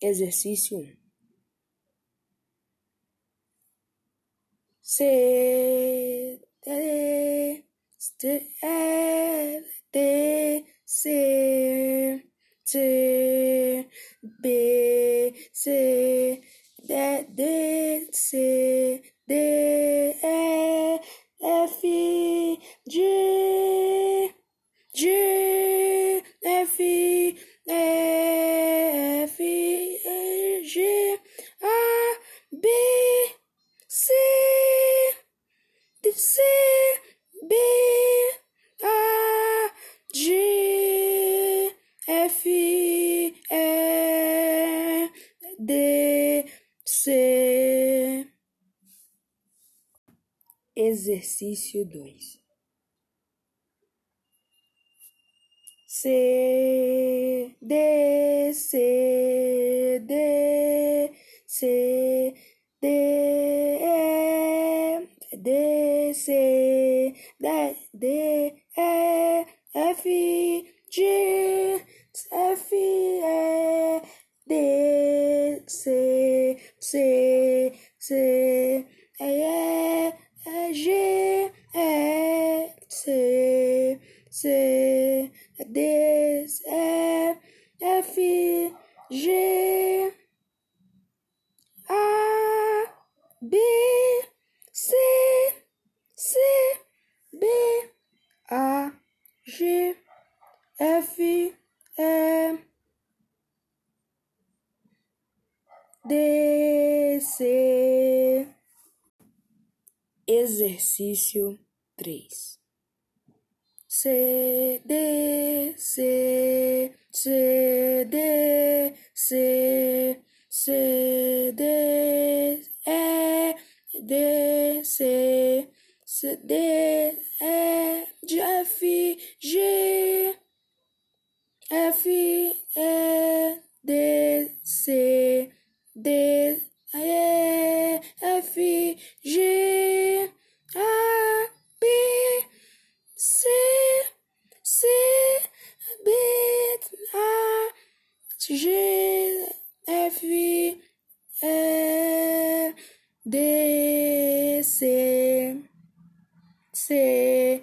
Exercício 1. C, D, D, D, C, C, B, C, D, D, C, D, D, C. Exercício 2. C, D, C, D, C, D, E, D, C, D, D, E, C, C, E, E, G, E, C, C, D, E, F, G, A, B, C, C, B, A, G, F, E, D, C. Exercício 3. C, D, C, C, D, C, C, D, E, D, C, C, D, E, G, F, G, F, E, D, C, D, G, F, E, D, C, C,